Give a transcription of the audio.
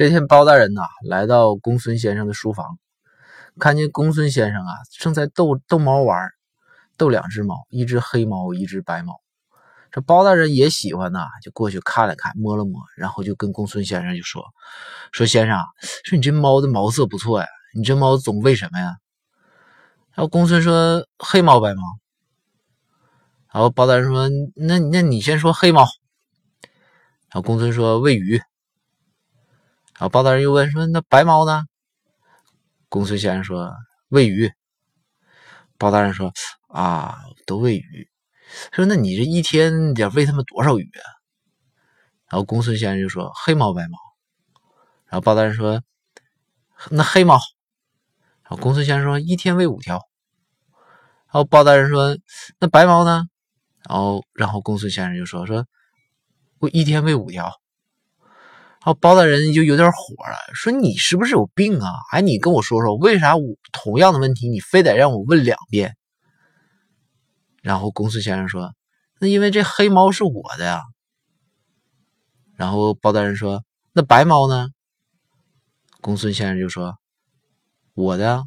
这天，包大人呐来到公孙先生的书房，看见公孙先生啊正在逗逗猫玩，逗两只猫，一只黑猫，一只白猫。这包大人也喜欢呐，就过去看了看，摸了摸，然后就跟公孙先生就说：“说先生，说你这猫的毛色不错呀，你这猫总喂什么呀？”然后公孙说：“黑猫白猫。”然后包大人说：“那那你先说黑猫。”然后公孙说：“喂鱼。”然后包大人又问说：“那白猫呢？”公孙先生说：“喂鱼。”包大人说：“啊，都喂鱼。”说：“那你这一天得喂他们多少鱼啊？”然后公孙先生就说：“黑猫白猫。”然后包大人说：“那黑猫。”然后公孙先生说：“一天喂五条。”然后包大人说：“那白猫呢？”然后然后公孙先生就说：“说我一天喂五条。”然后包大人就有点火了，说：“你是不是有病啊？哎，你跟我说说，为啥我同样的问题你非得让我问两遍？”然后公孙先生说：“那因为这黑猫是我的呀。”然后包大人说：“那白猫呢？”公孙先生就说：“我的。”